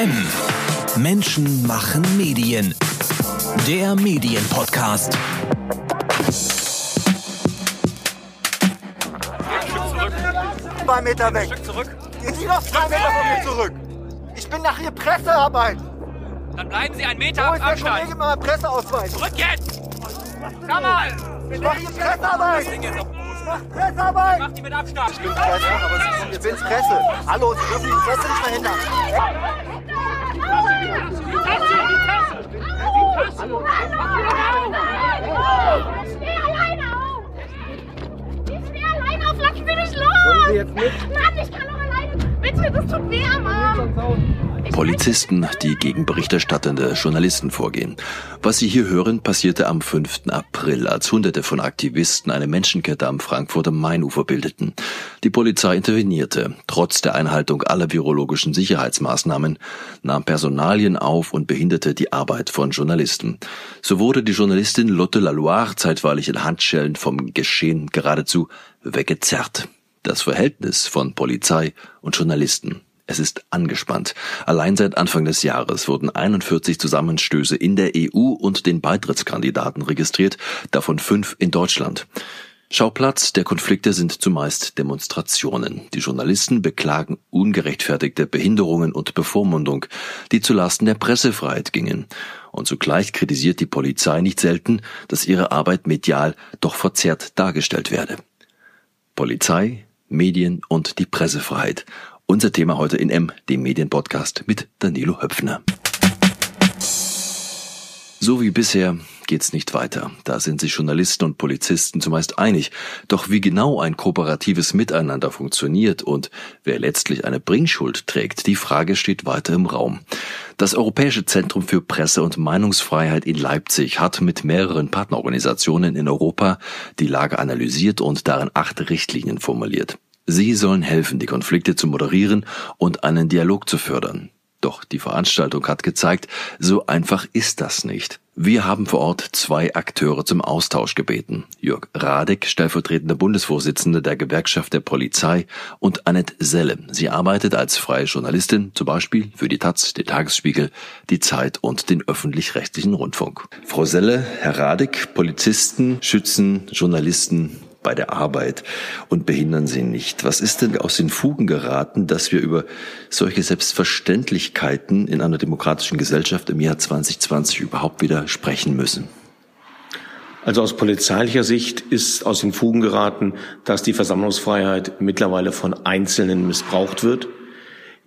M. Menschen machen Medien. Der Medienpodcast. Zwei Meter weg. Gehen Sie doch zwei Meter von mir zurück. Ich bin nach hier Pressearbeit. Dann bleiben Sie einen Meter Wo ist der Abstand. Kollege mit meinem Presseausweis? Zurück jetzt! Komm mal! Ich mach hier Pressearbeit. Das Ding ist auf dem Ich mach Pressearbeit. Macht die mit Abstand. Ich bin Presse, aber Sie kommen, ich bin's Presse. Hallo, Sie dürfen die Presse nicht verhindern. Jetzt mit? Mann, ich kann doch alleine! Bitte, das tut weh am Arm! Polizisten, die gegen berichterstattende Journalisten vorgehen. Was Sie hier hören, passierte am 5. April, als Hunderte von Aktivisten eine Menschenkette am Frankfurter Mainufer bildeten. Die Polizei intervenierte. Trotz der Einhaltung aller virologischen Sicherheitsmaßnahmen nahm Personalien auf und behinderte die Arbeit von Journalisten. So wurde die Journalistin Lotte Laloire zeitweilig in Handschellen vom Geschehen geradezu weggezerrt. Das Verhältnis von Polizei und Journalisten es ist angespannt. Allein seit Anfang des Jahres wurden 41 Zusammenstöße in der EU und den Beitrittskandidaten registriert, davon fünf in Deutschland. Schauplatz der Konflikte sind zumeist Demonstrationen. Die Journalisten beklagen ungerechtfertigte Behinderungen und Bevormundung, die zulasten der Pressefreiheit gingen. Und zugleich kritisiert die Polizei nicht selten, dass ihre Arbeit medial doch verzerrt dargestellt werde. Polizei, Medien und die Pressefreiheit. Unser Thema heute in M, dem Medienpodcast mit Danilo Höpfner. So wie bisher geht's nicht weiter. Da sind sich Journalisten und Polizisten zumeist einig. Doch wie genau ein kooperatives Miteinander funktioniert und wer letztlich eine Bringschuld trägt, die Frage steht weiter im Raum. Das Europäische Zentrum für Presse- und Meinungsfreiheit in Leipzig hat mit mehreren Partnerorganisationen in Europa die Lage analysiert und darin acht Richtlinien formuliert. Sie sollen helfen, die Konflikte zu moderieren und einen Dialog zu fördern. Doch die Veranstaltung hat gezeigt, so einfach ist das nicht. Wir haben vor Ort zwei Akteure zum Austausch gebeten. Jörg Radek, stellvertretender Bundesvorsitzender der Gewerkschaft der Polizei und Annette Selle. Sie arbeitet als freie Journalistin, zum Beispiel für die Taz, den Tagesspiegel, die Zeit und den öffentlich-rechtlichen Rundfunk. Frau Selle, Herr Radek, Polizisten schützen Journalisten bei der Arbeit und behindern sie nicht. Was ist denn aus den Fugen geraten, dass wir über solche Selbstverständlichkeiten in einer demokratischen Gesellschaft im Jahr 2020 überhaupt wieder sprechen müssen? Also aus polizeilicher Sicht ist aus den Fugen geraten, dass die Versammlungsfreiheit mittlerweile von Einzelnen missbraucht wird,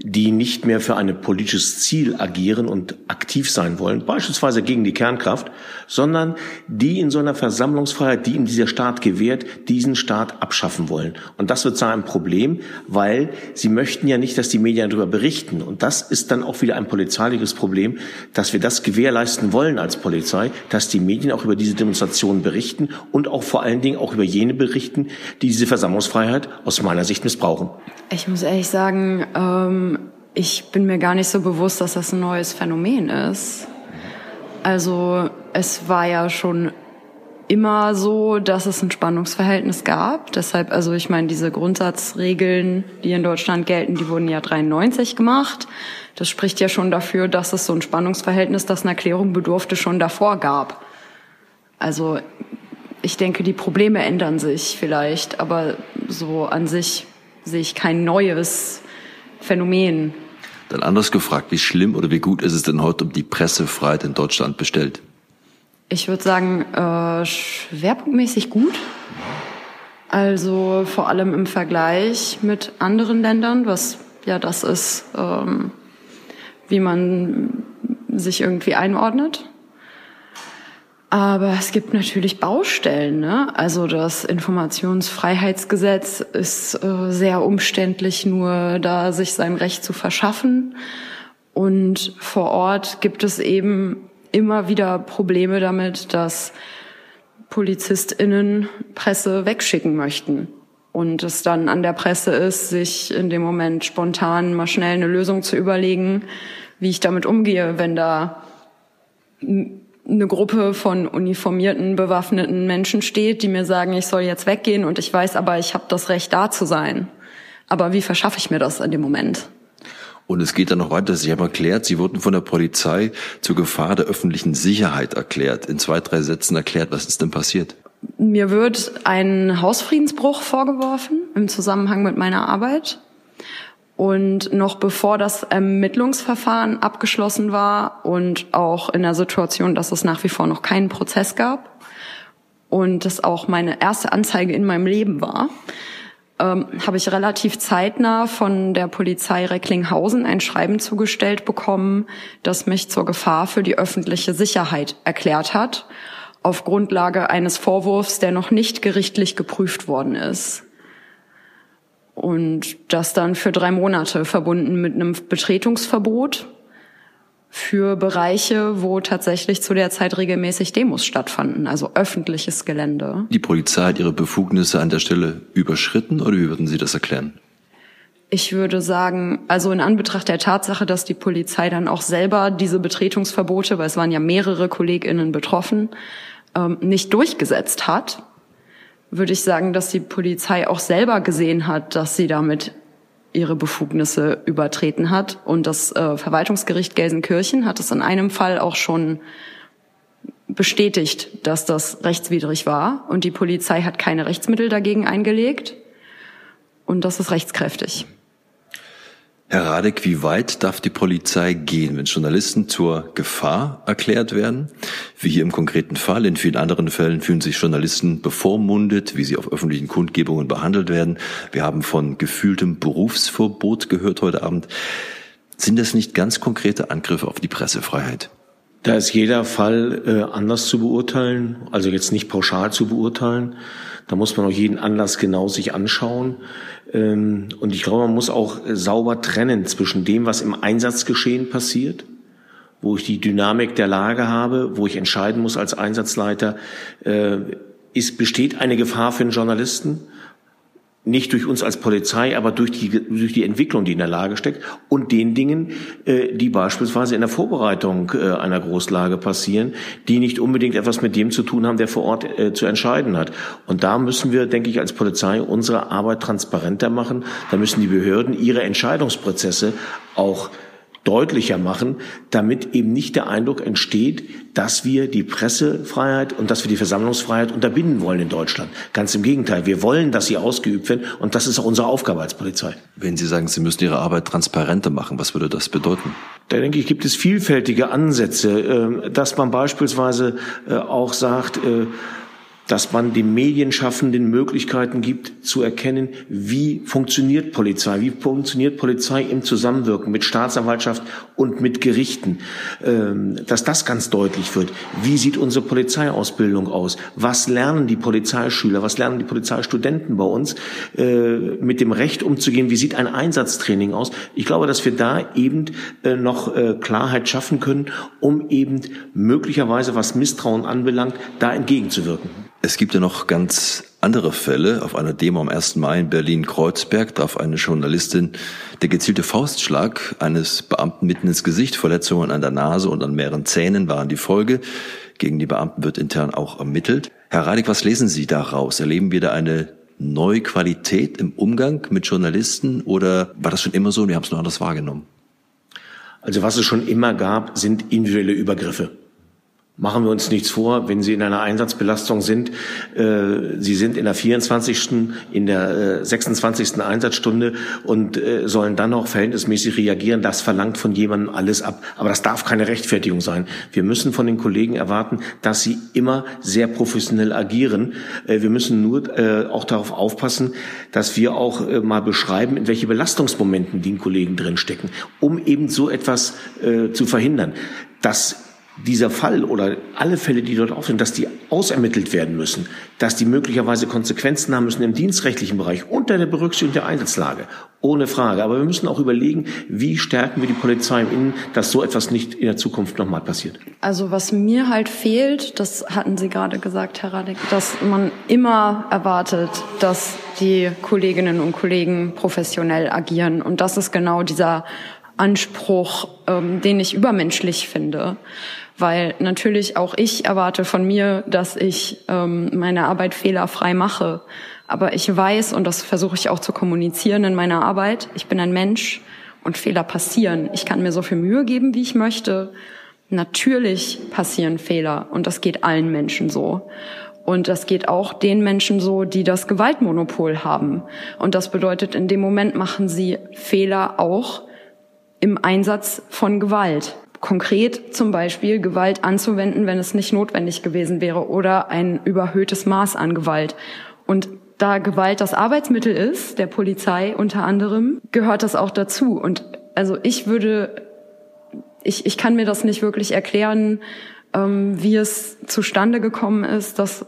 die nicht mehr für ein politisches Ziel agieren und aktiv sein wollen, beispielsweise gegen die Kernkraft, sondern die in so einer Versammlungsfreiheit, die ihm dieser Staat gewährt, diesen Staat abschaffen wollen. Und das wird zu einem Problem, weil sie möchten ja nicht, dass die Medien darüber berichten. Und das ist dann auch wieder ein polizeiliches Problem, dass wir das gewährleisten wollen als Polizei, dass die Medien auch über diese Demonstrationen berichten und auch vor allen Dingen auch über jene berichten, die diese Versammlungsfreiheit aus meiner Sicht missbrauchen. Ich muss ehrlich sagen, ähm, ich bin mir gar nicht so bewusst, dass das ein neues Phänomen ist. Also es war ja schon immer so, dass es ein Spannungsverhältnis gab. Deshalb, also ich meine, diese Grundsatzregeln, die in Deutschland gelten, die wurden ja 93 gemacht. Das spricht ja schon dafür, dass es so ein Spannungsverhältnis, das eine Erklärung bedurfte, schon davor gab. Also ich denke, die Probleme ändern sich vielleicht, aber so an sich sehe ich kein neues Phänomen. Dann anders gefragt, wie schlimm oder wie gut ist es denn heute um die Pressefreiheit in Deutschland bestellt? Ich würde sagen, äh, schwerpunktmäßig gut. Also vor allem im Vergleich mit anderen Ländern, was ja das ist, ähm, wie man sich irgendwie einordnet. Aber es gibt natürlich Baustellen. Ne? Also das Informationsfreiheitsgesetz ist äh, sehr umständlich, nur da sich sein Recht zu verschaffen. Und vor Ort gibt es eben immer wieder Probleme damit, dass PolizistInnen Presse wegschicken möchten. Und es dann an der Presse ist, sich in dem Moment spontan mal schnell eine Lösung zu überlegen, wie ich damit umgehe, wenn da eine Gruppe von uniformierten, bewaffneten Menschen steht, die mir sagen, ich soll jetzt weggehen und ich weiß aber, ich habe das Recht da zu sein. Aber wie verschaffe ich mir das in dem Moment? Und es geht dann noch weiter. Sie haben erklärt, Sie wurden von der Polizei zur Gefahr der öffentlichen Sicherheit erklärt. In zwei, drei Sätzen erklärt, was ist denn passiert? Mir wird ein Hausfriedensbruch vorgeworfen im Zusammenhang mit meiner Arbeit. Und noch bevor das Ermittlungsverfahren abgeschlossen war und auch in der Situation, dass es nach wie vor noch keinen Prozess gab und das auch meine erste Anzeige in meinem Leben war, ähm, habe ich relativ zeitnah von der Polizei Recklinghausen ein Schreiben zugestellt bekommen, das mich zur Gefahr für die öffentliche Sicherheit erklärt hat, auf Grundlage eines Vorwurfs, der noch nicht gerichtlich geprüft worden ist. Und das dann für drei Monate verbunden mit einem Betretungsverbot für Bereiche, wo tatsächlich zu der Zeit regelmäßig Demos stattfanden, also öffentliches Gelände. Die Polizei hat ihre Befugnisse an der Stelle überschritten oder wie würden Sie das erklären? Ich würde sagen, also in Anbetracht der Tatsache, dass die Polizei dann auch selber diese Betretungsverbote, weil es waren ja mehrere KollegInnen betroffen, ähm, nicht durchgesetzt hat, würde ich sagen, dass die Polizei auch selber gesehen hat, dass sie damit ihre Befugnisse übertreten hat. Und das äh, Verwaltungsgericht Gelsenkirchen hat es in einem Fall auch schon bestätigt, dass das rechtswidrig war. Und die Polizei hat keine Rechtsmittel dagegen eingelegt. Und das ist rechtskräftig. Herr Radek, wie weit darf die Polizei gehen, wenn Journalisten zur Gefahr erklärt werden? Wie hier im konkreten Fall. In vielen anderen Fällen fühlen sich Journalisten bevormundet, wie sie auf öffentlichen Kundgebungen behandelt werden. Wir haben von gefühltem Berufsverbot gehört heute Abend. Sind das nicht ganz konkrete Angriffe auf die Pressefreiheit? Da ist jeder Fall äh, anders zu beurteilen, also jetzt nicht pauschal zu beurteilen. Da muss man auch jeden Anlass genau sich anschauen. Ähm, und ich glaube, man muss auch äh, sauber trennen zwischen dem, was im Einsatzgeschehen passiert, wo ich die Dynamik der Lage habe, wo ich entscheiden muss als Einsatzleiter, äh, ist, besteht eine Gefahr für den Journalisten? Nicht durch uns als Polizei, aber durch die, durch die Entwicklung, die in der Lage steckt und den Dingen, äh, die beispielsweise in der Vorbereitung äh, einer Großlage passieren, die nicht unbedingt etwas mit dem zu tun haben, der vor Ort äh, zu entscheiden hat. Und da müssen wir, denke ich, als Polizei unsere Arbeit transparenter machen. Da müssen die Behörden ihre Entscheidungsprozesse auch deutlicher machen, damit eben nicht der Eindruck entsteht, dass wir die Pressefreiheit und dass wir die Versammlungsfreiheit unterbinden wollen in Deutschland. Ganz im Gegenteil. Wir wollen, dass sie ausgeübt werden und das ist auch unsere Aufgabe als Polizei. Wenn Sie sagen, Sie müssen Ihre Arbeit transparenter machen, was würde das bedeuten? Da denke ich, gibt es vielfältige Ansätze, ähm, dass man beispielsweise äh, auch sagt, äh, dass man den Medienschaffenden Möglichkeiten gibt, zu erkennen, wie funktioniert Polizei, wie funktioniert Polizei im Zusammenwirken mit Staatsanwaltschaft und mit Gerichten, ähm, dass das ganz deutlich wird. Wie sieht unsere Polizeiausbildung aus? Was lernen die Polizeischüler, was lernen die Polizeistudenten bei uns, äh, mit dem Recht umzugehen? Wie sieht ein Einsatztraining aus? Ich glaube, dass wir da eben äh, noch äh, Klarheit schaffen können, um eben möglicherweise, was Misstrauen anbelangt, da entgegenzuwirken. Es gibt ja noch ganz andere Fälle. Auf einer Demo am 1. Mai in Berlin-Kreuzberg traf eine Journalistin der gezielte Faustschlag eines Beamten mitten ins Gesicht. Verletzungen an der Nase und an mehreren Zähnen waren die Folge. Gegen die Beamten wird intern auch ermittelt. Herr Reidig, was lesen Sie daraus? Erleben wir da eine neue Qualität im Umgang mit Journalisten oder war das schon immer so und wir haben es nur anders wahrgenommen? Also was es schon immer gab, sind individuelle Übergriffe. Machen wir uns nichts vor, wenn Sie in einer Einsatzbelastung sind, äh, Sie sind in der 24., in der äh, 26. Einsatzstunde und äh, sollen dann noch verhältnismäßig reagieren, das verlangt von jemandem alles ab. Aber das darf keine Rechtfertigung sein. Wir müssen von den Kollegen erwarten, dass sie immer sehr professionell agieren. Äh, wir müssen nur äh, auch darauf aufpassen, dass wir auch äh, mal beschreiben, in welche Belastungsmomenten die Kollegen drinstecken, um eben so etwas äh, zu verhindern. Das dieser Fall oder alle Fälle, die dort auftreten, dass die ausermittelt werden müssen, dass die möglicherweise Konsequenzen haben müssen im dienstrechtlichen Bereich unter der Berücksichtigung der Einsatzlage. Ohne Frage. Aber wir müssen auch überlegen, wie stärken wir die Polizei im Innen, dass so etwas nicht in der Zukunft nochmal passiert. Also was mir halt fehlt, das hatten Sie gerade gesagt, Herr Radek, dass man immer erwartet, dass die Kolleginnen und Kollegen professionell agieren. Und das ist genau dieser Anspruch, ähm, den ich übermenschlich finde weil natürlich auch ich erwarte von mir, dass ich ähm, meine Arbeit fehlerfrei mache. Aber ich weiß, und das versuche ich auch zu kommunizieren in meiner Arbeit, ich bin ein Mensch Und Fehler passieren. Ich kann mir so viel Mühe geben, wie ich möchte. Natürlich passieren Fehler und das geht allen Menschen so. Und das geht auch den Menschen so, die das Gewaltmonopol haben. Und das bedeutet, in dem Moment machen sie Fehler auch im Einsatz von Gewalt. Konkret zum Beispiel Gewalt anzuwenden, wenn es nicht notwendig gewesen wäre oder ein überhöhtes Maß an Gewalt. Und da Gewalt das Arbeitsmittel ist, der Polizei unter anderem, gehört das auch dazu. Und also ich würde, ich, ich kann mir das nicht wirklich erklären, ähm, wie es zustande gekommen ist, dass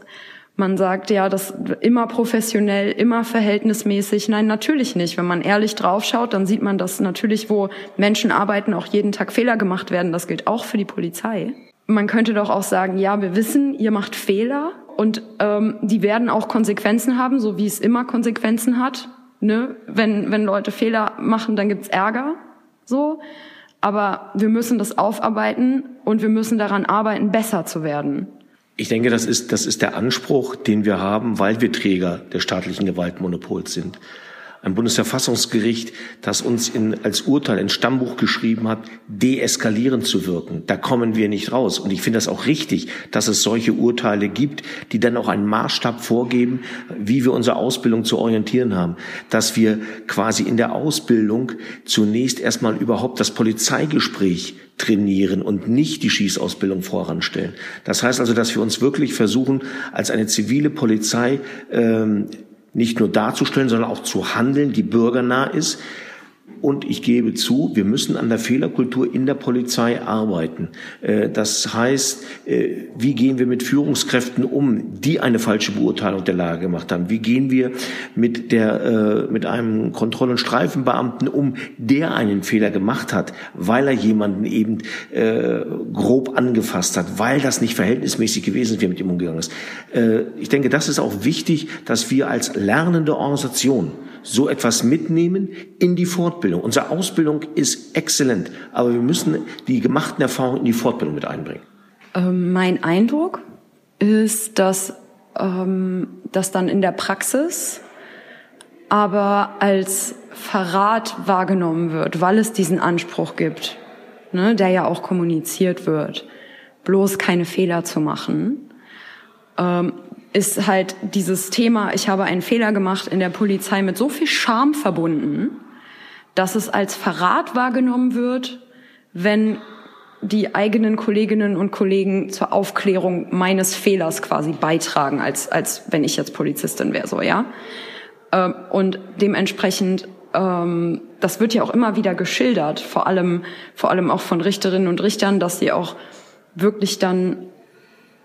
man sagt, ja, das immer professionell, immer verhältnismäßig. Nein, natürlich nicht. Wenn man ehrlich draufschaut, dann sieht man, dass natürlich, wo Menschen arbeiten, auch jeden Tag Fehler gemacht werden. Das gilt auch für die Polizei. Man könnte doch auch sagen, ja, wir wissen, ihr macht Fehler und ähm, die werden auch Konsequenzen haben, so wie es immer Konsequenzen hat. Ne? Wenn, wenn Leute Fehler machen, dann gibt's Ärger. So. Aber wir müssen das aufarbeiten und wir müssen daran arbeiten, besser zu werden. Ich denke, das ist, das ist der Anspruch, den wir haben, weil wir Träger des staatlichen Gewaltmonopols sind ein Bundesverfassungsgericht, das uns in, als Urteil ins Stammbuch geschrieben hat, deeskalierend zu wirken. Da kommen wir nicht raus. Und ich finde das auch richtig, dass es solche Urteile gibt, die dann auch einen Maßstab vorgeben, wie wir unsere Ausbildung zu orientieren haben. Dass wir quasi in der Ausbildung zunächst erstmal überhaupt das Polizeigespräch trainieren und nicht die Schießausbildung voranstellen. Das heißt also, dass wir uns wirklich versuchen, als eine zivile Polizei ähm, nicht nur darzustellen, sondern auch zu handeln, die bürgernah ist, und ich gebe zu, wir müssen an der Fehlerkultur in der Polizei arbeiten. Äh, das heißt, äh, wie gehen wir mit Führungskräften um, die eine falsche Beurteilung der Lage gemacht haben? Wie gehen wir mit der, äh, mit einem Kontroll- und Streifenbeamten um, der einen Fehler gemacht hat, weil er jemanden eben grob angefasst hat, weil das nicht verhältnismäßig gewesen ist, wie er mit ihm umgegangen ist? Ich denke, das ist auch wichtig, dass wir als lernende Organisation so etwas mitnehmen in die Fortbildung. Unsere Ausbildung ist exzellent, aber wir müssen die gemachten Erfahrungen in die Fortbildung mit einbringen. Ähm, mein Eindruck ist, dass ähm, das dann in der Praxis aber als Verrat wahrgenommen wird, weil es diesen Anspruch gibt, ne, der ja auch kommuniziert wird, bloß keine Fehler zu machen. Ähm, ist halt dieses Thema, ich habe einen Fehler gemacht in der Polizei mit so viel Scham verbunden, dass es als Verrat wahrgenommen wird, wenn die eigenen Kolleginnen und Kollegen zur Aufklärung meines Fehlers quasi beitragen, als, als wenn ich jetzt Polizistin wäre, so, ja. Ähm, und dementsprechend, ähm, das wird ja auch immer wieder geschildert, vor allem, vor allem auch von Richterinnen und Richtern, dass sie auch wirklich dann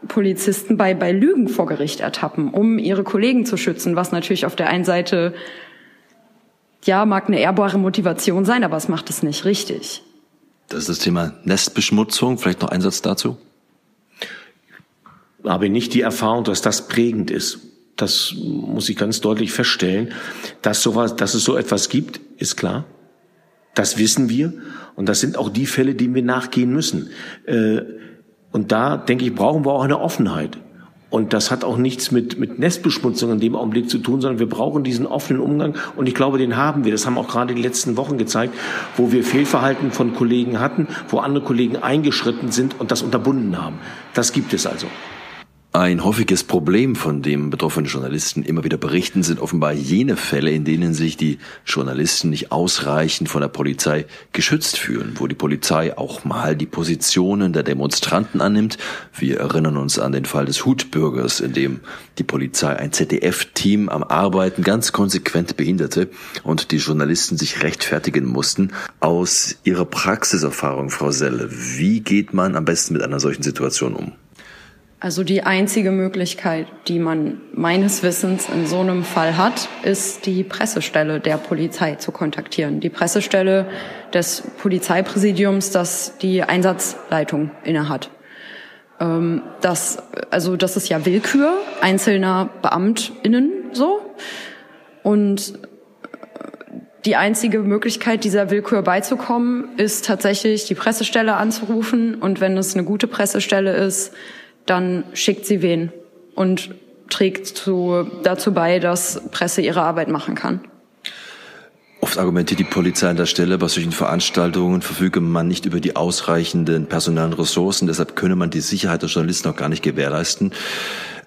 Polizisten bei, bei Lügen vor Gericht ertappen, um ihre Kollegen zu schützen, was natürlich auf der einen Seite, ja, mag eine ehrbare Motivation sein, aber es macht es nicht richtig. Das ist das Thema Nestbeschmutzung. Vielleicht noch ein Satz dazu? Ich habe nicht die Erfahrung, dass das prägend ist. Das muss ich ganz deutlich feststellen. Dass, sowas, dass es so etwas gibt, ist klar. Das wissen wir. Und das sind auch die Fälle, denen wir nachgehen müssen. Äh, und da, denke ich, brauchen wir auch eine Offenheit. Und das hat auch nichts mit, mit Nestbeschmutzung in dem Augenblick zu tun, sondern wir brauchen diesen offenen Umgang. Und ich glaube, den haben wir. Das haben auch gerade die letzten Wochen gezeigt, wo wir Fehlverhalten von Kollegen hatten, wo andere Kollegen eingeschritten sind und das unterbunden haben. Das gibt es also. Ein häufiges Problem, von dem betroffene Journalisten immer wieder berichten, sind offenbar jene Fälle, in denen sich die Journalisten nicht ausreichend von der Polizei geschützt fühlen, wo die Polizei auch mal die Positionen der Demonstranten annimmt. Wir erinnern uns an den Fall des Hutbürgers, in dem die Polizei ein ZDF-Team am Arbeiten ganz konsequent behinderte und die Journalisten sich rechtfertigen mussten. Aus Ihrer Praxiserfahrung, Frau Selle, wie geht man am besten mit einer solchen Situation um? Also die einzige Möglichkeit, die man meines Wissens in so einem Fall hat, ist die Pressestelle der Polizei zu kontaktieren. Die Pressestelle des Polizeipräsidiums, das die Einsatzleitung innehat. Ähm, das, also das ist ja Willkür einzelner BeamtInnen so. Und die einzige Möglichkeit, dieser Willkür beizukommen, ist tatsächlich die Pressestelle anzurufen. Und wenn es eine gute Pressestelle ist, dann schickt sie wen und trägt zu, dazu bei, dass Presse ihre Arbeit machen kann. Oft argumentiert die Polizei an der Stelle, bei solchen Veranstaltungen verfüge man nicht über die ausreichenden personellen Ressourcen, deshalb könne man die Sicherheit der Journalisten auch gar nicht gewährleisten.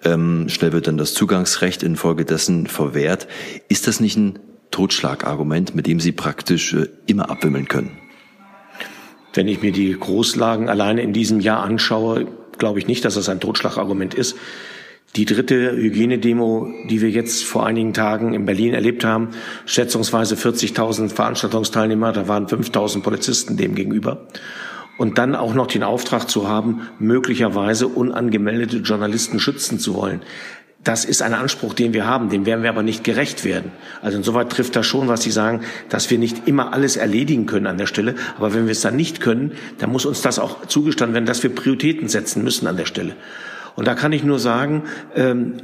Ähm, schnell wird dann das Zugangsrecht infolgedessen verwehrt. Ist das nicht ein Totschlagargument, mit dem Sie praktisch äh, immer abwimmeln können? Wenn ich mir die Großlagen alleine in diesem Jahr anschaue, glaube ich nicht, dass das ein Totschlagargument ist. Die dritte Hygienedemo, die wir jetzt vor einigen Tagen in Berlin erlebt haben, schätzungsweise 40.000 Veranstaltungsteilnehmer, da waren 5.000 Polizisten dem gegenüber. Und dann auch noch den Auftrag zu haben, möglicherweise unangemeldete Journalisten schützen zu wollen. Das ist ein Anspruch, den wir haben, dem werden wir aber nicht gerecht werden. Also insoweit trifft das schon, was Sie sagen, dass wir nicht immer alles erledigen können an der Stelle. Aber wenn wir es dann nicht können, dann muss uns das auch zugestanden werden, dass wir Prioritäten setzen müssen an der Stelle. Und da kann ich nur sagen, ähm,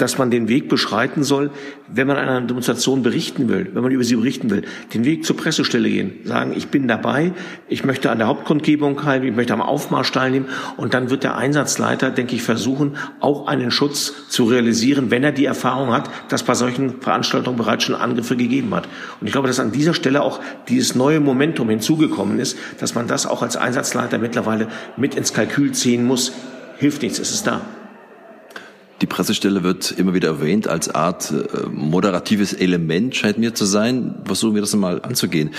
dass man den Weg beschreiten soll, wenn man einer Demonstration berichten will, wenn man über sie berichten will, den Weg zur Pressestelle gehen, sagen, ich bin dabei, ich möchte an der Hauptkundgebung teilnehmen, ich möchte am Aufmarsch teilnehmen und dann wird der Einsatzleiter, denke ich, versuchen, auch einen Schutz zu realisieren, wenn er die Erfahrung hat, dass bei solchen Veranstaltungen bereits schon Angriffe gegeben hat. Und ich glaube, dass an dieser Stelle auch dieses neue Momentum hinzugekommen ist, dass man das auch als Einsatzleiter mittlerweile mit ins Kalkül ziehen muss, hilft nichts, es ist da. Die Pressestelle wird immer wieder erwähnt als Art äh, moderatives Element, scheint mir zu sein. Versuchen wir das mal anzugehen.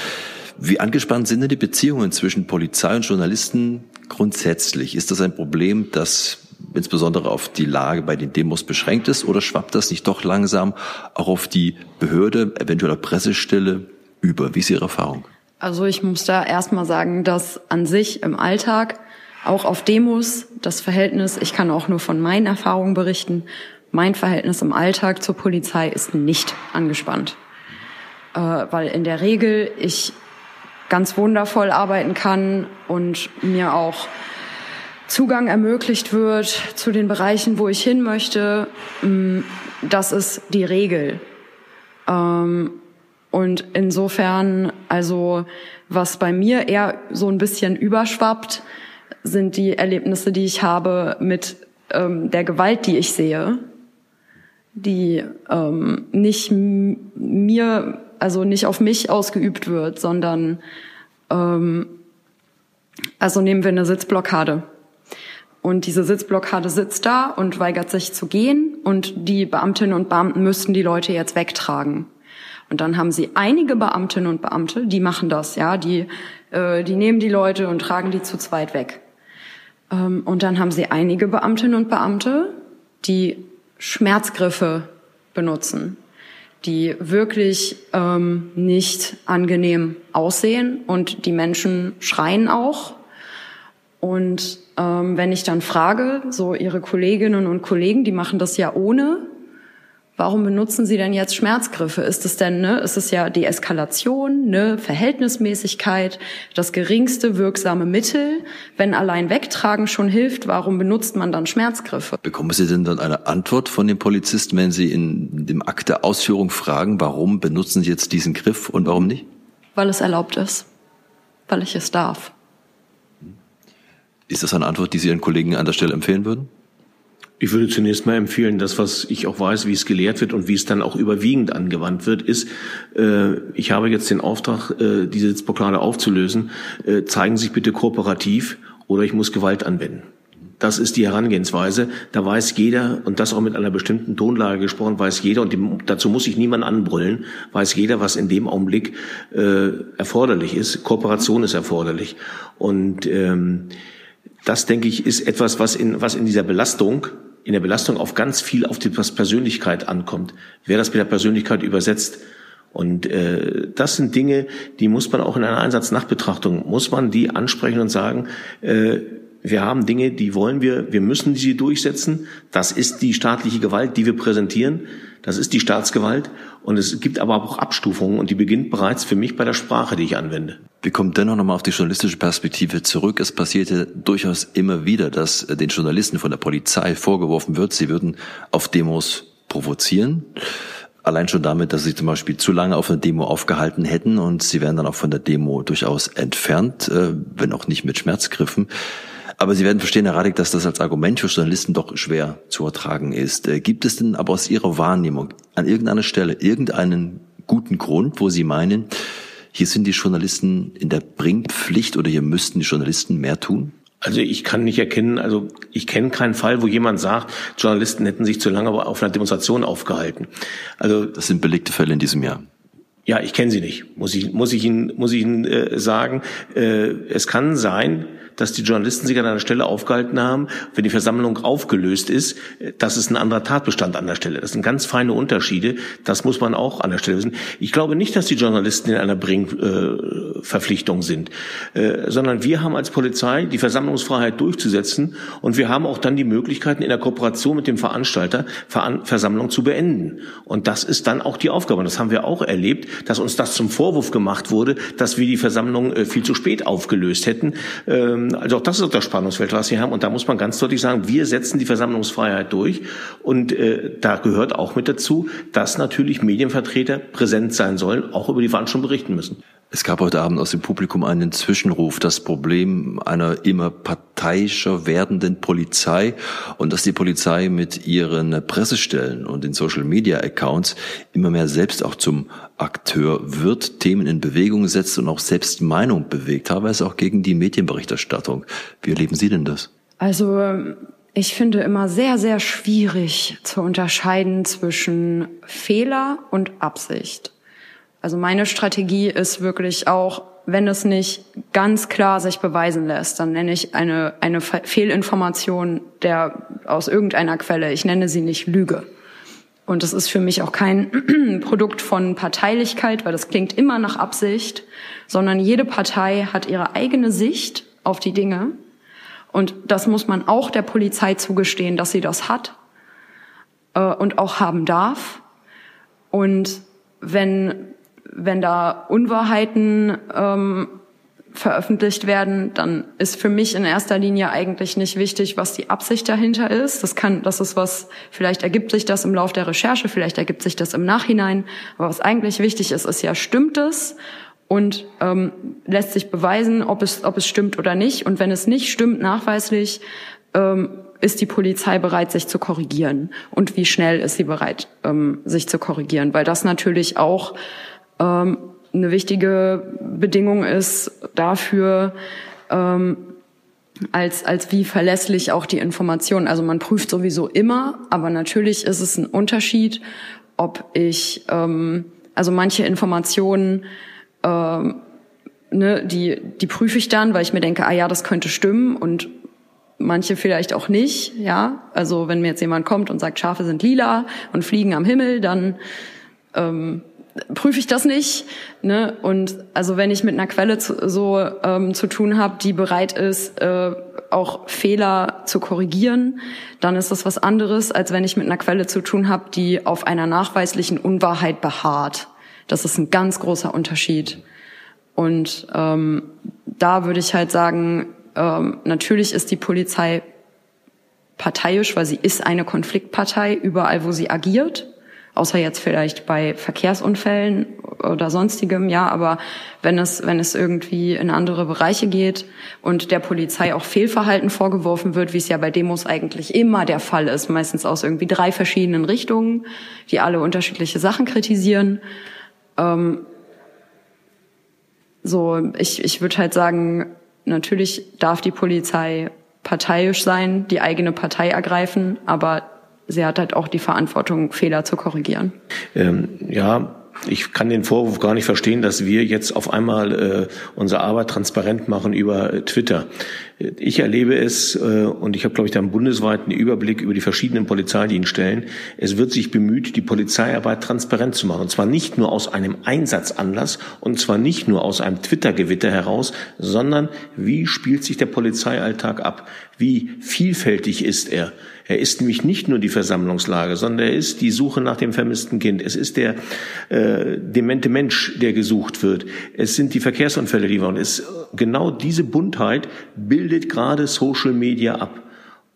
Wie angespannt sind denn die Beziehungen zwischen Polizei und Journalisten grundsätzlich? Ist das ein Problem, das insbesondere auf die Lage bei den Demos beschränkt ist oder schwappt das nicht doch langsam auch auf die Behörde, eventuell Pressestelle über? Wie ist Ihre Erfahrung? Also ich muss da erstmal sagen, dass an sich im Alltag auch auf Demos das Verhältnis, ich kann auch nur von meinen Erfahrungen berichten, mein Verhältnis im Alltag zur Polizei ist nicht angespannt. Äh, weil in der Regel ich ganz wundervoll arbeiten kann und mir auch Zugang ermöglicht wird zu den Bereichen, wo ich hin möchte. Mm, das ist die Regel. Ähm, und insofern, also was bei mir eher so ein bisschen überschwappt, sind die Erlebnisse, die ich habe mit ähm, der Gewalt, die ich sehe, die ähm, nicht mir, also nicht auf mich ausgeübt wird, sondern ähm, also nehmen wir eine Sitzblockade. Und diese Sitzblockade sitzt da und weigert sich zu gehen und die Beamtinnen und Beamten müssten die Leute jetzt wegtragen. Und dann haben sie einige Beamtinnen und Beamte, die machen das, ja, die, äh, die nehmen die Leute und tragen die zu zweit weg. Ähm, und dann haben sie einige Beamtinnen und Beamte, die Schmerzgriffe benutzen, die wirklich ähm, nicht angenehm aussehen und die Menschen schreien auch. Und ähm, wenn ich dann frage, so ihre Kolleginnen und Kollegen, die machen das ja ohne, Warum benutzen Sie denn jetzt Schmerzgriffe? Ist es denn, ne, ist es ja die Eskalation, ne, Verhältnismäßigkeit, das geringste wirksame Mittel? Wenn allein wegtragen schon hilft, warum benutzt man dann Schmerzgriffe? Bekommen Sie denn dann eine Antwort von dem Polizisten, wenn Sie in dem Akt der Ausführung fragen, warum benutzen Sie jetzt diesen Griff und warum nicht? Weil es erlaubt ist. Weil ich es darf. Ist das eine Antwort, die Sie Ihren Kollegen an der Stelle empfehlen würden? Ich würde zunächst mal empfehlen, das, was ich auch weiß, wie es gelehrt wird und wie es dann auch überwiegend angewandt wird, ist, äh, ich habe jetzt den Auftrag, äh, diese Sitzblockade aufzulösen. Äh, zeigen Sie sich bitte kooperativ oder ich muss Gewalt anwenden. Das ist die Herangehensweise. Da weiß jeder, und das auch mit einer bestimmten Tonlage gesprochen, weiß jeder, und dem, dazu muss ich niemand anbrüllen, weiß jeder, was in dem Augenblick äh, erforderlich ist. Kooperation ist erforderlich. Und ähm, das, denke ich, ist etwas, was in, was in dieser Belastung in der Belastung auf ganz viel auf die Persönlichkeit ankommt. Wer das mit der Persönlichkeit übersetzt. Und äh, das sind Dinge, die muss man auch in einer Einsatznachbetrachtung, muss man die ansprechen und sagen, äh, wir haben Dinge, die wollen wir, wir müssen sie durchsetzen. Das ist die staatliche Gewalt, die wir präsentieren. Das ist die Staatsgewalt. Und es gibt aber auch Abstufungen und die beginnt bereits für mich bei der Sprache, die ich anwende. Wir kommen dennoch nochmal auf die journalistische Perspektive zurück. Es passierte durchaus immer wieder, dass den Journalisten von der Polizei vorgeworfen wird, sie würden auf Demos provozieren. Allein schon damit, dass sie zum Beispiel zu lange auf einer Demo aufgehalten hätten und sie werden dann auch von der Demo durchaus entfernt, äh, wenn auch nicht mit Schmerzgriffen. Aber Sie werden verstehen, Herr Radig, dass das als Argument für Journalisten doch schwer zu ertragen ist. Äh, gibt es denn aber aus Ihrer Wahrnehmung an irgendeiner Stelle irgendeinen guten Grund, wo Sie meinen, hier sind die Journalisten in der Bringpflicht oder hier müssten die Journalisten mehr tun? Also ich kann nicht erkennen, also ich kenne keinen Fall, wo jemand sagt, Journalisten hätten sich zu lange auf einer Demonstration aufgehalten. Also das sind belegte Fälle in diesem Jahr. Ja, ich kenne sie nicht, muss ich, muss ich Ihnen, muss ich Ihnen äh, sagen. Äh, es kann sein, dass die Journalisten sich an einer Stelle aufgehalten haben, wenn die Versammlung aufgelöst ist, das ist ein anderer Tatbestand an der Stelle. Das sind ganz feine Unterschiede. Das muss man auch an der Stelle wissen. Ich glaube nicht, dass die Journalisten in einer Bringverpflichtung äh, sind, äh, sondern wir haben als Polizei die Versammlungsfreiheit durchzusetzen und wir haben auch dann die Möglichkeiten in der Kooperation mit dem Veranstalter Ver Versammlung zu beenden. Und das ist dann auch die Aufgabe. Und das haben wir auch erlebt, dass uns das zum Vorwurf gemacht wurde, dass wir die Versammlung äh, viel zu spät aufgelöst hätten. Ähm, also auch das ist das Spannungsfeld, was wir haben. Und da muss man ganz deutlich sagen, wir setzen die Versammlungsfreiheit durch. Und äh, da gehört auch mit dazu, dass natürlich Medienvertreter präsent sein sollen, auch über die Veranstaltung berichten müssen. Es gab heute Abend aus dem Publikum einen Zwischenruf, das Problem einer immer parteiischer werdenden Polizei und dass die Polizei mit ihren Pressestellen und den Social Media Accounts immer mehr selbst auch zum Akteur wird, Themen in Bewegung setzt und auch selbst Meinung bewegt, teilweise auch gegen die Medienberichterstattung. Wie erleben Sie denn das? Also ich finde immer sehr, sehr schwierig zu unterscheiden zwischen Fehler und Absicht. Also meine Strategie ist wirklich auch, wenn es nicht ganz klar sich beweisen lässt, dann nenne ich eine, eine Fehlinformation der, aus irgendeiner Quelle. Ich nenne sie nicht Lüge. Und das ist für mich auch kein Produkt von Parteilichkeit, weil das klingt immer nach Absicht, sondern jede Partei hat ihre eigene Sicht auf die Dinge. Und das muss man auch der Polizei zugestehen, dass sie das hat äh, und auch haben darf. Und wenn wenn da Unwahrheiten ähm, veröffentlicht werden, dann ist für mich in erster Linie eigentlich nicht wichtig, was die Absicht dahinter ist. Das kann, das ist was, vielleicht ergibt sich das im Lauf der Recherche, vielleicht ergibt sich das im Nachhinein. Aber was eigentlich wichtig ist, ist ja, stimmt es? Und ähm, lässt sich beweisen, ob es, ob es stimmt oder nicht. Und wenn es nicht stimmt, nachweislich, ähm, ist die Polizei bereit, sich zu korrigieren? Und wie schnell ist sie bereit, ähm, sich zu korrigieren? Weil das natürlich auch ähm, eine wichtige Bedingung ist dafür, ähm, als, als wie verlässlich auch die Information. Also man prüft sowieso immer, aber natürlich ist es ein Unterschied, ob ich, ähm, also manche Informationen, ähm, ne, die, die prüfe ich dann, weil ich mir denke, ah ja, das könnte stimmen und manche vielleicht auch nicht, ja. Also wenn mir jetzt jemand kommt und sagt, Schafe sind lila und fliegen am Himmel, dann ähm, prüfe ich das nicht. Ne? Und also wenn ich mit einer Quelle zu, so ähm, zu tun habe, die bereit ist, äh, auch Fehler zu korrigieren, dann ist das was anderes, als wenn ich mit einer Quelle zu tun habe, die auf einer nachweislichen Unwahrheit beharrt. Das ist ein ganz großer Unterschied. Und ähm, da würde ich halt sagen, ähm, natürlich ist die Polizei parteiisch, weil sie ist eine Konfliktpartei überall, wo sie agiert außer jetzt vielleicht bei Verkehrsunfällen oder sonstigem, ja, aber wenn es, wenn es irgendwie in andere Bereiche geht und der Polizei auch Fehlverhalten vorgeworfen wird, wie es ja bei Demos eigentlich immer der Fall ist, meistens aus irgendwie drei verschiedenen Richtungen, die alle unterschiedliche Sachen kritisieren. Ähm, so, ich, ich würde halt sagen, natürlich darf die Polizei parteiisch sein, die eigene Partei ergreifen, aber sie hat halt auch die Verantwortung, Fehler zu korrigieren. Ähm, ja, ich kann den Vorwurf gar nicht verstehen, dass wir jetzt auf einmal äh, unsere Arbeit transparent machen über äh, Twitter. Ich erlebe es, äh, und ich habe, glaube ich, da einen bundesweiten Überblick über die verschiedenen Polizeidienststellen. Es wird sich bemüht, die Polizeiarbeit transparent zu machen. Und zwar nicht nur aus einem Einsatzanlass und zwar nicht nur aus einem Twitter-Gewitter heraus, sondern wie spielt sich der Polizeialltag ab? Wie vielfältig ist er? Er ist nämlich nicht nur die Versammlungslage, sondern er ist die Suche nach dem vermissten Kind. Es ist der äh, demente Mensch, der gesucht wird. Es sind die Verkehrsunfälle, die wir. Und es, genau diese Buntheit bildet gerade Social Media ab.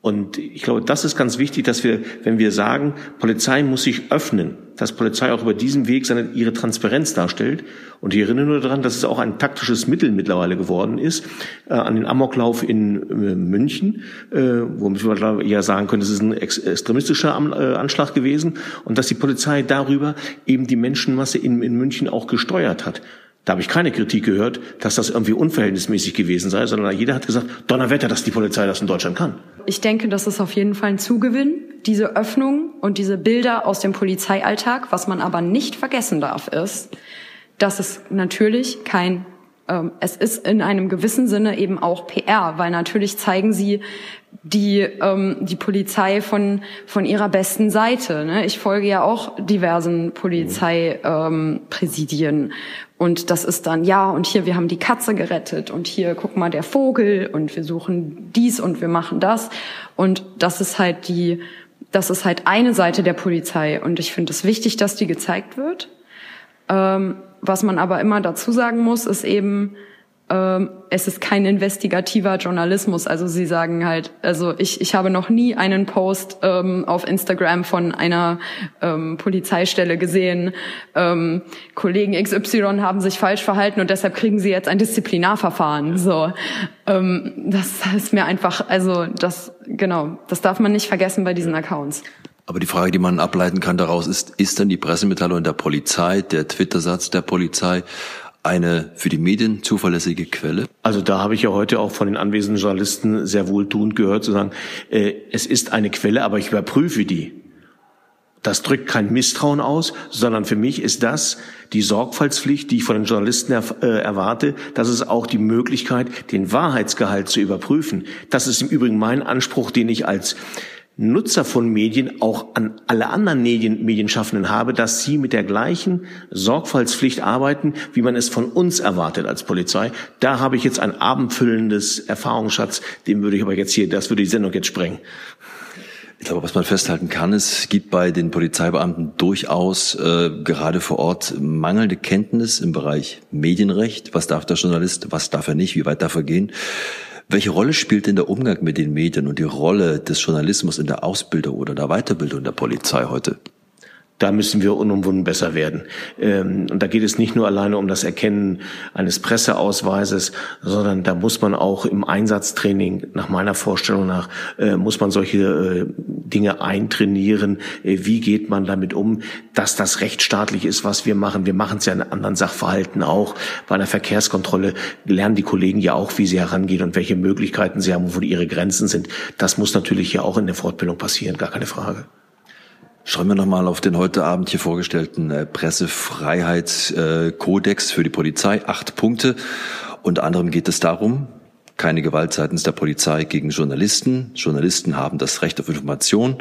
Und ich glaube, das ist ganz wichtig, dass wir, wenn wir sagen, Polizei muss sich öffnen, dass Polizei auch über diesen Weg seine, ihre Transparenz darstellt. Und ich erinnere nur daran, dass es auch ein taktisches Mittel mittlerweile geworden ist, äh, an den Amoklauf in äh, München, äh, wo man ja sagen könnte, es ist ein ex extremistischer Am äh, Anschlag gewesen und dass die Polizei darüber eben die Menschenmasse in, in München auch gesteuert hat. Da habe ich keine Kritik gehört, dass das irgendwie unverhältnismäßig gewesen sei, sondern jeder hat gesagt, Donnerwetter, dass die Polizei das in Deutschland kann. Ich denke, das ist auf jeden Fall ein Zugewinn, diese Öffnung und diese Bilder aus dem Polizeialltag. Was man aber nicht vergessen darf, ist, dass es natürlich kein es ist in einem gewissen Sinne eben auch PR, weil natürlich zeigen sie die ähm, die Polizei von von ihrer besten Seite. Ne? Ich folge ja auch diversen Polizeipräsidien ähm, und das ist dann ja und hier wir haben die Katze gerettet und hier guck mal der Vogel und wir suchen dies und wir machen das und das ist halt die das ist halt eine Seite der Polizei und ich finde es wichtig, dass die gezeigt wird. Ähm, was man aber immer dazu sagen muss, ist eben, ähm, es ist kein investigativer Journalismus. Also sie sagen halt, also ich, ich habe noch nie einen Post ähm, auf Instagram von einer ähm, Polizeistelle gesehen, ähm, Kollegen XY haben sich falsch verhalten und deshalb kriegen sie jetzt ein Disziplinarverfahren. So, ähm, das ist mir einfach, also das genau, das darf man nicht vergessen bei diesen Accounts. Aber die Frage, die man ableiten kann daraus ist, ist denn die Pressemitteilung der Polizei, der Twitter-Satz der Polizei eine für die Medien zuverlässige Quelle? Also da habe ich ja heute auch von den anwesenden Journalisten sehr wohltuend gehört, zu sagen, äh, es ist eine Quelle, aber ich überprüfe die. Das drückt kein Misstrauen aus, sondern für mich ist das die Sorgfaltspflicht, die ich von den Journalisten er, äh, erwarte. Das ist auch die Möglichkeit, den Wahrheitsgehalt zu überprüfen. Das ist im Übrigen mein Anspruch, den ich als Nutzer von Medien auch an alle anderen Medien, Medienschaffenden habe, dass sie mit der gleichen Sorgfaltspflicht arbeiten, wie man es von uns erwartet als Polizei. Da habe ich jetzt ein abendfüllendes Erfahrungsschatz, den würde ich aber jetzt hier, das würde die Sendung jetzt sprengen. Ich glaube, was man festhalten kann, es gibt bei den Polizeibeamten durchaus äh, gerade vor Ort mangelnde Kenntnis im Bereich Medienrecht. Was darf der Journalist, was darf er nicht, wie weit darf er gehen? Welche Rolle spielt denn der Umgang mit den Medien und die Rolle des Journalismus in der Ausbildung oder der Weiterbildung der Polizei heute? Da müssen wir unumwunden besser werden. Ähm, und da geht es nicht nur alleine um das Erkennen eines Presseausweises, sondern da muss man auch im Einsatztraining, nach meiner Vorstellung nach, äh, muss man solche äh, Dinge eintrainieren. Äh, wie geht man damit um, dass das rechtsstaatlich ist, was wir machen? Wir machen es ja in anderen Sachverhalten auch. Bei einer Verkehrskontrolle lernen die Kollegen ja auch, wie sie herangehen und welche Möglichkeiten sie haben, wo ihre Grenzen sind. Das muss natürlich hier auch in der Fortbildung passieren, gar keine Frage. Schauen wir nochmal auf den heute Abend hier vorgestellten äh, Pressefreiheitskodex für die Polizei. Acht Punkte. Unter anderem geht es darum, keine Gewalt seitens der Polizei gegen Journalisten. Journalisten haben das Recht auf Information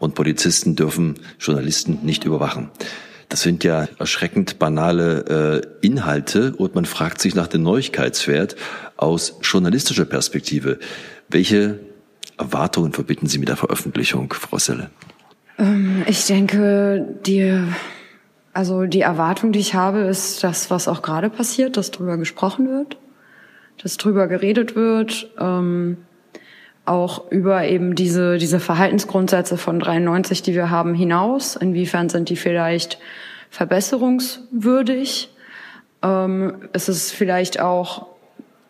und Polizisten dürfen Journalisten nicht überwachen. Das sind ja erschreckend banale äh, Inhalte und man fragt sich nach dem Neuigkeitswert aus journalistischer Perspektive. Welche Erwartungen verbinden Sie mit der Veröffentlichung, Frau Selle? Ähm, ich denke, die, also die Erwartung, die ich habe, ist das, was auch gerade passiert, dass drüber gesprochen wird, dass drüber geredet wird, ähm, auch über eben diese, diese Verhaltensgrundsätze von 93, die wir haben, hinaus. Inwiefern sind die vielleicht verbesserungswürdig? Ähm, es ist vielleicht auch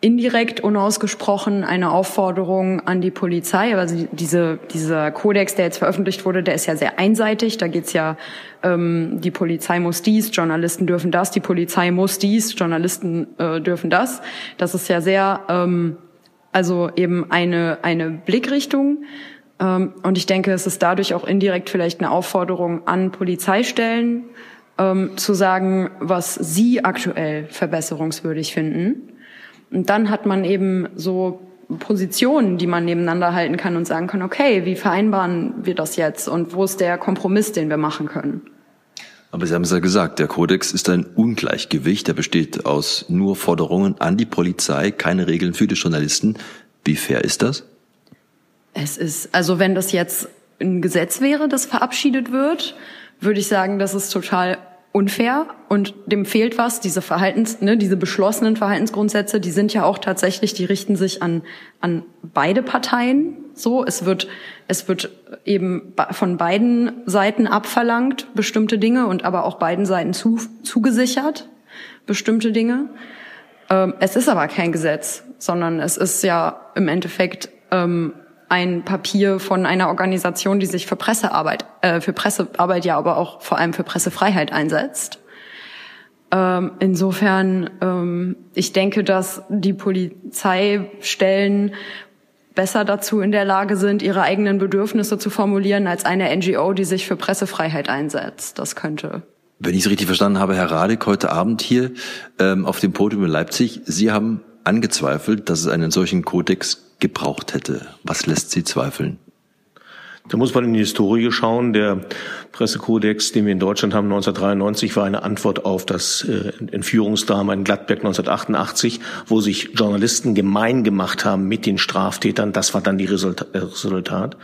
indirekt unausgesprochen eine Aufforderung an die Polizei. Also diese, dieser Kodex, der jetzt veröffentlicht wurde, der ist ja sehr einseitig. Da geht's ja, ähm, die Polizei muss dies, Journalisten dürfen das, die Polizei muss dies, Journalisten äh, dürfen das. Das ist ja sehr, ähm, also eben eine, eine Blickrichtung. Ähm, und ich denke, es ist dadurch auch indirekt vielleicht eine Aufforderung an Polizeistellen, ähm, zu sagen, was sie aktuell verbesserungswürdig finden und dann hat man eben so Positionen, die man nebeneinander halten kann und sagen kann, okay, wie vereinbaren wir das jetzt und wo ist der Kompromiss, den wir machen können? Aber Sie haben es ja gesagt, der Kodex ist ein Ungleichgewicht. Er besteht aus nur Forderungen an die Polizei, keine Regeln für die Journalisten. Wie fair ist das? Es ist, also wenn das jetzt ein Gesetz wäre, das verabschiedet wird, würde ich sagen, das ist total unfair und dem fehlt was. Diese Verhaltens, ne, diese beschlossenen Verhaltensgrundsätze, die sind ja auch tatsächlich, die richten sich an an beide Parteien. So, es wird es wird eben von beiden Seiten abverlangt bestimmte Dinge und aber auch beiden Seiten zu, zugesichert bestimmte Dinge. Ähm, es ist aber kein Gesetz, sondern es ist ja im Endeffekt ähm, ein Papier von einer Organisation, die sich für Pressearbeit, äh, für Pressearbeit ja, aber auch vor allem für Pressefreiheit einsetzt. Ähm, insofern, ähm, ich denke, dass die Polizeistellen besser dazu in der Lage sind, ihre eigenen Bedürfnisse zu formulieren, als eine NGO, die sich für Pressefreiheit einsetzt. Das könnte. Wenn ich es richtig verstanden habe, Herr Radig, heute Abend hier ähm, auf dem Podium in Leipzig, Sie haben angezweifelt, dass es einen solchen Kodex gebraucht hätte. Was lässt Sie zweifeln? Da muss man in die Historie schauen. Der Pressekodex, den wir in Deutschland haben, 1993, war eine Antwort auf das äh, Entführungsdrama in Gladbeck 1988, wo sich Journalisten gemein gemacht haben mit den Straftätern. Das war dann die Resultat.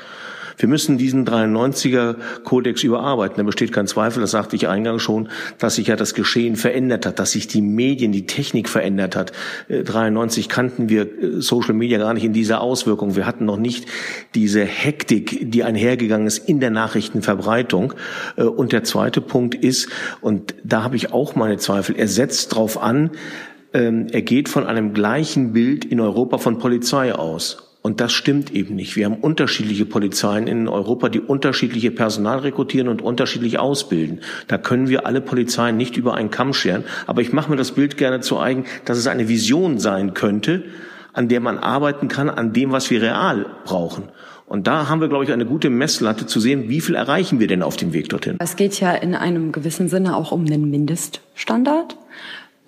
Wir müssen diesen 93er Kodex überarbeiten. Da besteht kein Zweifel, das sagte ich eingangs schon, dass sich ja das Geschehen verändert hat, dass sich die Medien, die Technik verändert hat. 93 äh, kannten wir äh, Social Media gar nicht in dieser Auswirkung. Wir hatten noch nicht diese Hektik, die einhergegangen ist in der Nachrichtenverbreitung. Äh, und der zweite Punkt ist, und da habe ich auch meine Zweifel, er setzt darauf an, ähm, er geht von einem gleichen Bild in Europa von Polizei aus. Und das stimmt eben nicht. Wir haben unterschiedliche Polizeien in Europa, die unterschiedliche Personal rekrutieren und unterschiedlich ausbilden. Da können wir alle Polizeien nicht über einen Kamm scheren. Aber ich mache mir das Bild gerne zu eigen, dass es eine Vision sein könnte, an der man arbeiten kann, an dem, was wir real brauchen. Und da haben wir, glaube ich, eine gute Messlatte zu sehen, wie viel erreichen wir denn auf dem Weg dorthin. Es geht ja in einem gewissen Sinne auch um einen Mindeststandard.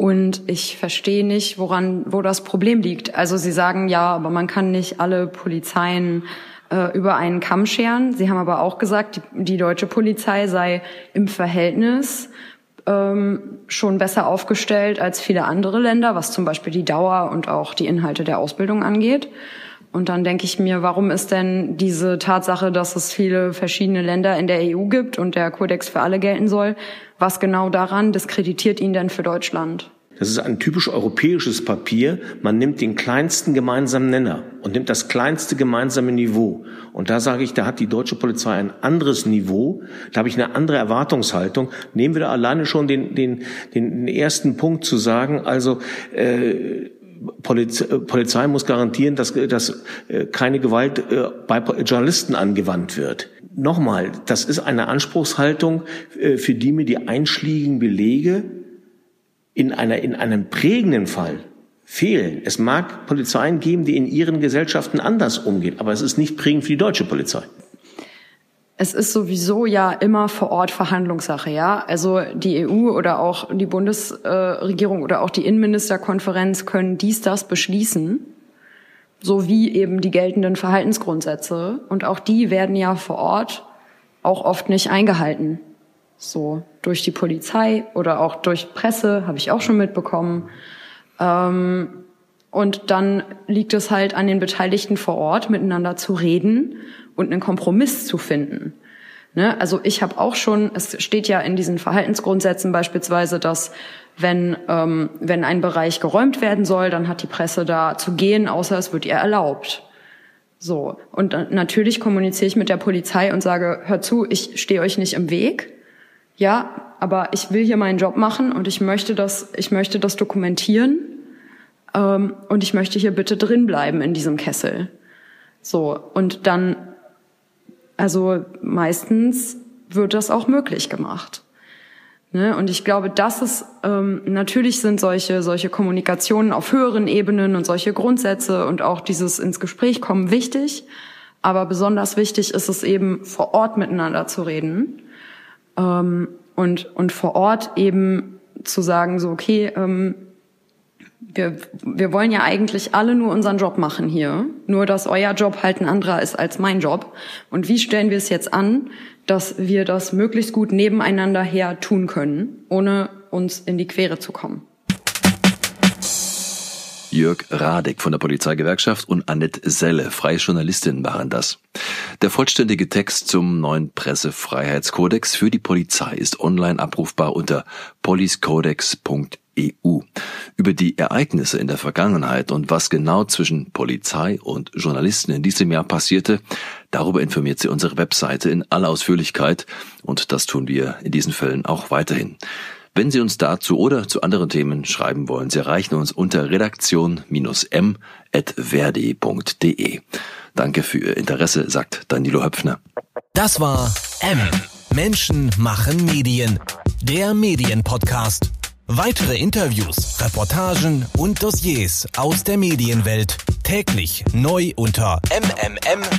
Und ich verstehe nicht, woran, wo das Problem liegt. Also Sie sagen ja, aber man kann nicht alle Polizeien äh, über einen Kamm scheren. Sie haben aber auch gesagt, die, die deutsche Polizei sei im Verhältnis ähm, schon besser aufgestellt als viele andere Länder, was zum Beispiel die Dauer und auch die Inhalte der Ausbildung angeht. Und dann denke ich mir, warum ist denn diese Tatsache, dass es viele verschiedene Länder in der EU gibt und der Kodex für alle gelten soll, was genau daran diskreditiert ihn denn für Deutschland? Das ist ein typisch europäisches Papier. Man nimmt den kleinsten gemeinsamen Nenner und nimmt das kleinste gemeinsame Niveau. Und da sage ich, da hat die deutsche Polizei ein anderes Niveau. Da habe ich eine andere Erwartungshaltung. Nehmen wir da alleine schon den, den, den ersten Punkt zu sagen, also äh, Polizei, Polizei muss garantieren, dass, dass äh, keine Gewalt äh, bei Journalisten angewandt wird. Nochmal, das ist eine Anspruchshaltung, äh, für die mir die einschlägigen Belege in, einer, in einem prägenden Fall fehlen. Es mag Polizeien geben, die in ihren Gesellschaften anders umgehen, aber es ist nicht prägend für die deutsche Polizei es ist sowieso ja immer vor Ort Verhandlungssache, ja. Also die EU oder auch die Bundesregierung oder auch die Innenministerkonferenz können dies, das beschließen, sowie eben die geltenden Verhaltensgrundsätze. Und auch die werden ja vor Ort auch oft nicht eingehalten. So durch die Polizei oder auch durch Presse, habe ich auch schon mitbekommen. Ähm, und dann liegt es halt an den Beteiligten vor Ort, miteinander zu reden und einen Kompromiss zu finden. Ne? Also ich habe auch schon, es steht ja in diesen Verhaltensgrundsätzen beispielsweise, dass wenn, ähm, wenn ein Bereich geräumt werden soll, dann hat die Presse da zu gehen, außer es wird ihr erlaubt. So. Und natürlich kommuniziere ich mit der Polizei und sage, hör zu, ich stehe euch nicht im Weg. Ja, aber ich will hier meinen Job machen und ich möchte das, ich möchte das dokumentieren. Ähm, und ich möchte hier bitte drin bleiben in diesem Kessel. So. Und dann also meistens wird das auch möglich gemacht. Ne? Und ich glaube, das ist ähm, natürlich sind solche solche Kommunikationen auf höheren Ebenen und solche Grundsätze und auch dieses ins Gespräch kommen wichtig. Aber besonders wichtig ist es eben vor Ort miteinander zu reden ähm, und und vor Ort eben zu sagen so okay ähm, wir, wir wollen ja eigentlich alle nur unseren Job machen hier. Nur, dass euer Job halt ein anderer ist als mein Job. Und wie stellen wir es jetzt an, dass wir das möglichst gut nebeneinander her tun können, ohne uns in die Quere zu kommen? Jörg Radek von der Polizeigewerkschaft und Annette Selle, freie Journalistin, waren das. Der vollständige Text zum neuen Pressefreiheitskodex für die Polizei ist online abrufbar unter policecodex.eu. Über die Ereignisse in der Vergangenheit und was genau zwischen Polizei und Journalisten in diesem Jahr passierte, darüber informiert sie unsere Webseite in aller Ausführlichkeit und das tun wir in diesen Fällen auch weiterhin. Wenn Sie uns dazu oder zu anderen Themen schreiben wollen, Sie erreichen uns unter redaktion-m.verdi.de. Danke für Ihr Interesse, sagt Danilo Höpfner. Das war M. Menschen machen Medien. Der Medienpodcast. Weitere Interviews, Reportagen und Dossiers aus der Medienwelt täglich neu unter mmm.verdi.de.